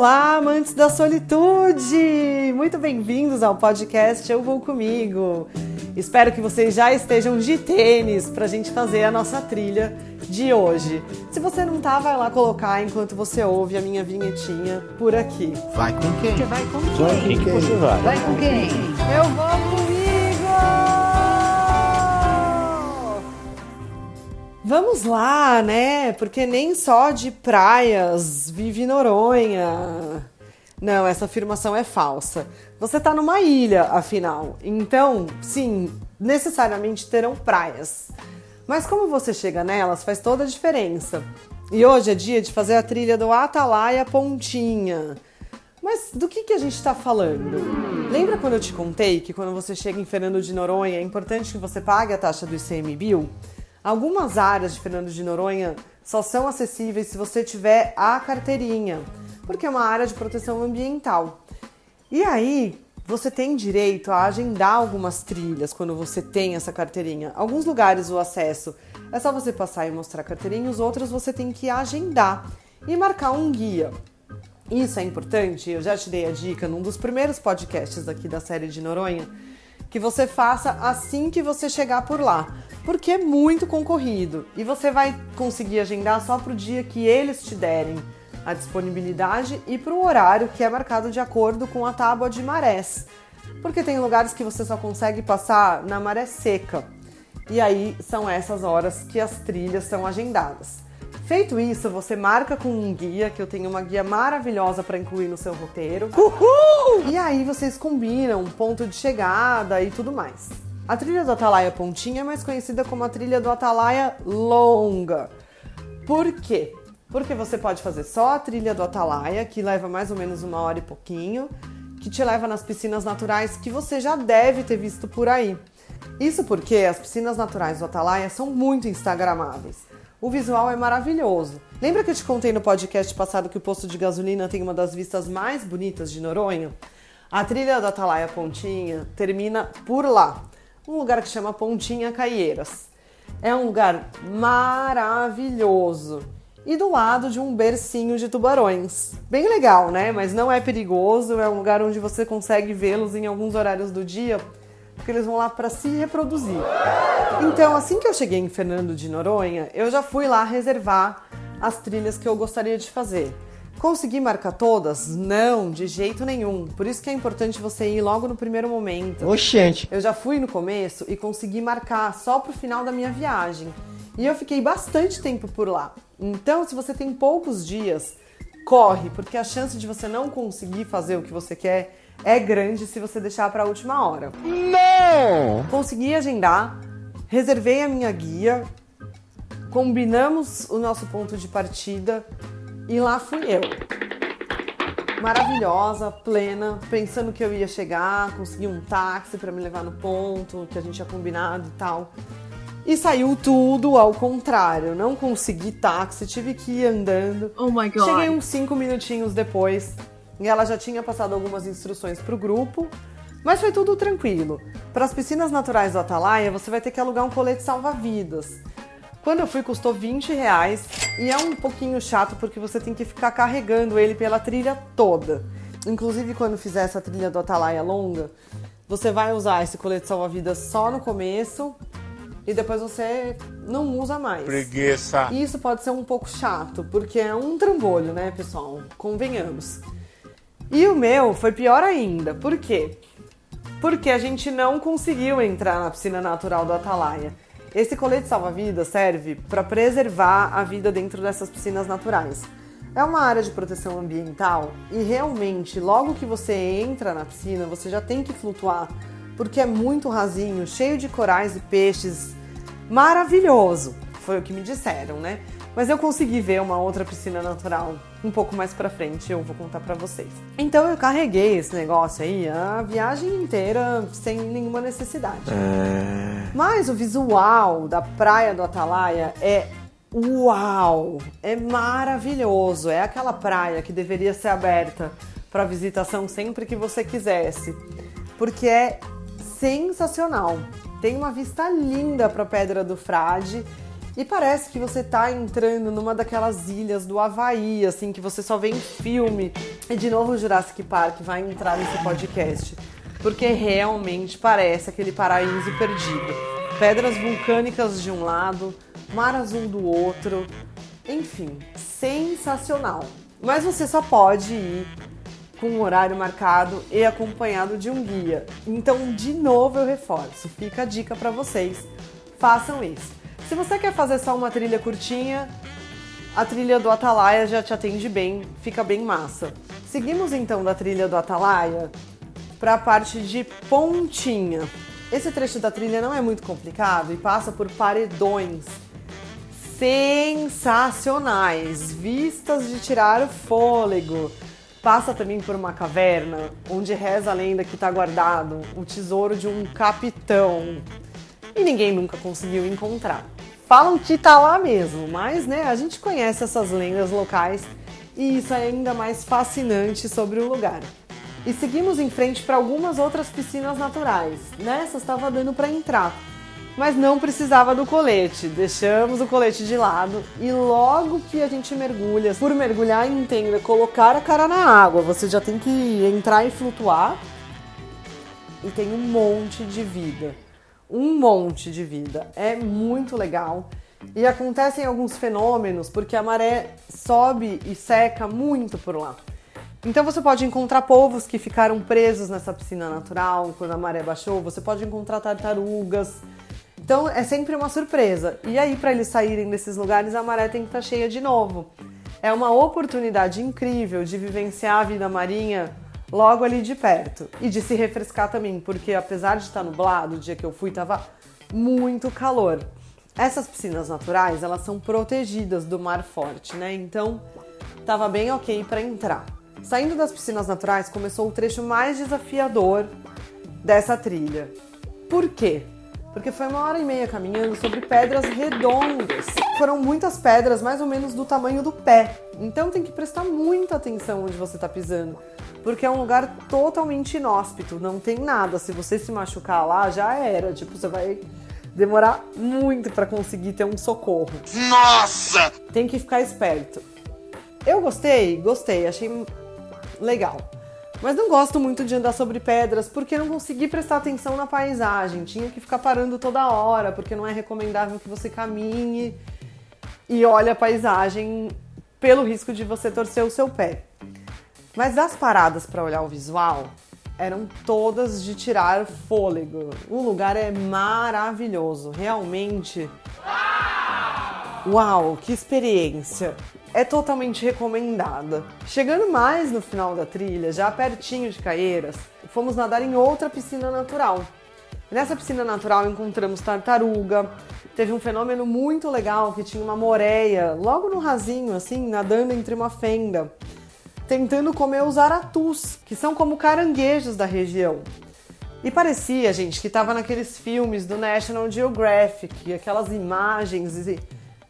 Olá, amantes da solitude! Muito bem-vindos ao podcast Eu Vou Comigo. Espero que vocês já estejam de tênis para a gente fazer a nossa trilha de hoje. Se você não tá, vai lá colocar enquanto você ouve a minha vinhetinha por aqui. Vai com quem? Você vai com quem? Vai com quem? Você vai. Vai com quem? Eu vou comigo! Vamos lá, né? Porque nem só de praias vive Noronha. Não, essa afirmação é falsa. Você está numa ilha, afinal. Então, sim, necessariamente terão praias. Mas como você chega nelas faz toda a diferença. E hoje é dia de fazer a trilha do Atalaia Pontinha. Mas do que, que a gente está falando? Lembra quando eu te contei que quando você chega em Fernando de Noronha é importante que você pague a taxa do ICMBio? Algumas áreas de Fernando de Noronha só são acessíveis se você tiver a carteirinha, porque é uma área de proteção ambiental. E aí, você tem direito a agendar algumas trilhas quando você tem essa carteirinha. Alguns lugares o acesso é só você passar e mostrar a carteirinha, os outros você tem que agendar e marcar um guia. Isso é importante, eu já te dei a dica num dos primeiros podcasts aqui da série de Noronha, que você faça assim que você chegar por lá, porque é muito concorrido e você vai conseguir agendar só para o dia que eles te derem a disponibilidade e para o horário que é marcado de acordo com a tábua de marés, porque tem lugares que você só consegue passar na maré seca. E aí são essas horas que as trilhas são agendadas. Feito isso, você marca com um guia, que eu tenho uma guia maravilhosa para incluir no seu roteiro. Uhul! E aí vocês combinam ponto de chegada e tudo mais. A trilha do Atalaia Pontinha é mais conhecida como a trilha do Atalaia Longa. Por quê? Porque você pode fazer só a trilha do Atalaia, que leva mais ou menos uma hora e pouquinho, que te leva nas piscinas naturais que você já deve ter visto por aí. Isso porque as piscinas naturais do Atalaia são muito instagramáveis. O visual é maravilhoso. Lembra que eu te contei no podcast passado que o posto de gasolina tem uma das vistas mais bonitas de Noronha? A trilha da Atalaia Pontinha termina por lá, um lugar que chama Pontinha Caieiras. É um lugar maravilhoso e do lado de um bercinho de tubarões. Bem legal, né? Mas não é perigoso, é um lugar onde você consegue vê-los em alguns horários do dia porque eles vão lá para se reproduzir. Então, assim que eu cheguei em Fernando de Noronha, eu já fui lá reservar as trilhas que eu gostaria de fazer. Consegui marcar todas? Não, de jeito nenhum. Por isso que é importante você ir logo no primeiro momento. Oxente. Eu já fui no começo e consegui marcar só pro final da minha viagem. E eu fiquei bastante tempo por lá. Então, se você tem poucos dias, corre, porque a chance de você não conseguir fazer o que você quer é grande se você deixar para a última hora. Não! Consegui agendar, reservei a minha guia, combinamos o nosso ponto de partida e lá fui eu. Maravilhosa, plena, pensando que eu ia chegar, consegui um táxi para me levar no ponto que a gente tinha combinado e tal. E saiu tudo ao contrário. Não consegui táxi, tive que ir andando. Oh my god. Cheguei uns 5 minutinhos depois e ela já tinha passado algumas instruções para o grupo, mas foi tudo tranquilo. Para as piscinas naturais do Atalaia, você vai ter que alugar um colete salva-vidas. Quando eu fui, custou 20 reais e é um pouquinho chato porque você tem que ficar carregando ele pela trilha toda. Inclusive, quando fizer essa trilha do Atalaia longa, você vai usar esse colete salva-vidas só no começo e depois você não usa mais. Preguiça. E isso pode ser um pouco chato, porque é um trambolho, né, pessoal? Convenhamos. E o meu foi pior ainda. Por quê? Porque a gente não conseguiu entrar na piscina natural do Atalaia. Esse colete salva-vidas serve para preservar a vida dentro dessas piscinas naturais. É uma área de proteção ambiental e realmente, logo que você entra na piscina, você já tem que flutuar, porque é muito rasinho, cheio de corais e peixes. Maravilhoso! Foi o que me disseram, né? Mas eu consegui ver uma outra piscina natural um pouco mais pra frente, eu vou contar pra vocês. Então eu carreguei esse negócio aí a viagem inteira sem nenhuma necessidade. Mas o visual da praia do Atalaia é uau! É maravilhoso. É aquela praia que deveria ser aberta para visitação sempre que você quisesse, porque é sensacional. Tem uma vista linda para a Pedra do Frade E parece que você tá entrando numa daquelas ilhas do Havaí, assim, que você só vê em filme. E de novo o Jurassic Park vai entrar nesse podcast. Porque realmente parece aquele paraíso perdido. Pedras vulcânicas de um lado, mar azul do outro. Enfim, sensacional. Mas você só pode ir com um horário marcado e acompanhado de um guia. Então, de novo eu reforço, fica a dica para vocês. Façam isso. Se você quer fazer só uma trilha curtinha, a trilha do Atalaia já te atende bem, fica bem massa. Seguimos então da trilha do Atalaia para a parte de Pontinha. Esse trecho da trilha não é muito complicado e passa por paredões sensacionais, vistas de tirar o fôlego. Passa também por uma caverna onde reza a lenda que está guardado o tesouro de um capitão e ninguém nunca conseguiu encontrar. Falam que tá lá mesmo, mas né, a gente conhece essas lendas locais e isso é ainda mais fascinante sobre o lugar. E seguimos em frente para algumas outras piscinas naturais. Nessa estava dando para entrar, mas não precisava do colete. Deixamos o colete de lado e logo que a gente mergulha, por mergulhar entenda colocar a cara na água, você já tem que entrar e flutuar e tem um monte de vida um monte de vida. É muito legal. E acontecem alguns fenômenos porque a maré sobe e seca muito por lá. Então você pode encontrar povos que ficaram presos nessa piscina natural quando a maré baixou, você pode encontrar tartarugas. Então é sempre uma surpresa. E aí para eles saírem desses lugares a maré tem que estar tá cheia de novo. É uma oportunidade incrível de vivenciar a vida marinha logo ali de perto. E de se refrescar também, porque apesar de estar nublado, o dia que eu fui tava muito calor. Essas piscinas naturais, elas são protegidas do mar forte, né? Então, tava bem ok para entrar. Saindo das piscinas naturais, começou o trecho mais desafiador dessa trilha. Por quê? Porque foi uma hora e meia caminhando sobre pedras redondas. Foram muitas pedras, mais ou menos do tamanho do pé. Então tem que prestar muita atenção onde você está pisando, porque é um lugar totalmente inóspito, não tem nada. Se você se machucar lá, já era. Tipo, você vai demorar muito para conseguir ter um socorro. Nossa! Tem que ficar esperto. Eu gostei, gostei, achei legal. Mas não gosto muito de andar sobre pedras porque não consegui prestar atenção na paisagem. Tinha que ficar parando toda hora, porque não é recomendável que você caminhe e olhe a paisagem pelo risco de você torcer o seu pé. Mas as paradas para olhar o visual eram todas de tirar fôlego. O lugar é maravilhoso, realmente. Uau, que experiência! É totalmente recomendada. Chegando mais no final da trilha, já pertinho de Caieiras, fomos nadar em outra piscina natural. Nessa piscina natural encontramos tartaruga. Teve um fenômeno muito legal que tinha uma moreia logo no rasinho, assim, nadando entre uma fenda tentando comer os aratus, que são como caranguejos da região. E parecia, gente, que estava naqueles filmes do National Geographic, aquelas imagens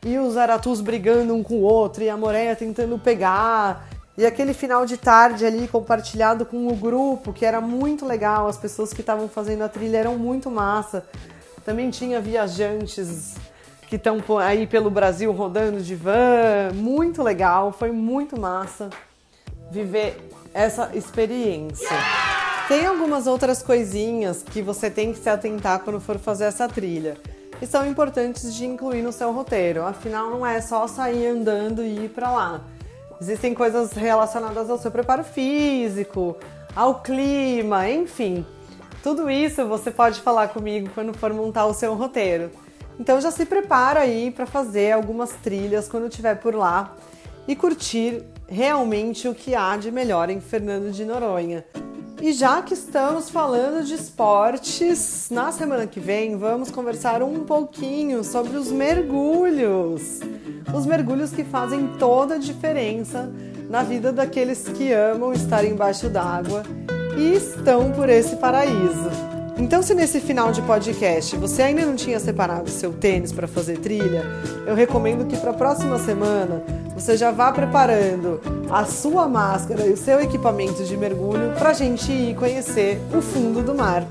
e os aratus brigando um com o outro e a moreia tentando pegar. E aquele final de tarde ali compartilhado com o grupo, que era muito legal, as pessoas que estavam fazendo a trilha eram muito massa. Também tinha viajantes que estão aí pelo Brasil rodando de van, muito legal, foi muito massa viver essa experiência. Tem algumas outras coisinhas que você tem que se atentar quando for fazer essa trilha. E são importantes de incluir no seu roteiro. Afinal, não é só sair andando e ir para lá. Existem coisas relacionadas ao seu preparo físico, ao clima, enfim. Tudo isso você pode falar comigo quando for montar o seu roteiro. Então já se prepara aí para fazer algumas trilhas quando estiver por lá e curtir realmente o que há de melhor em Fernando de Noronha. E já que estamos falando de esportes, na semana que vem vamos conversar um pouquinho sobre os mergulhos. Os mergulhos que fazem toda a diferença na vida daqueles que amam estar embaixo d'água e estão por esse paraíso. Então, se nesse final de podcast você ainda não tinha separado seu tênis para fazer trilha, eu recomendo que para a próxima semana você já vá preparando a sua máscara e o seu equipamento de mergulho para a gente ir conhecer o fundo do mar.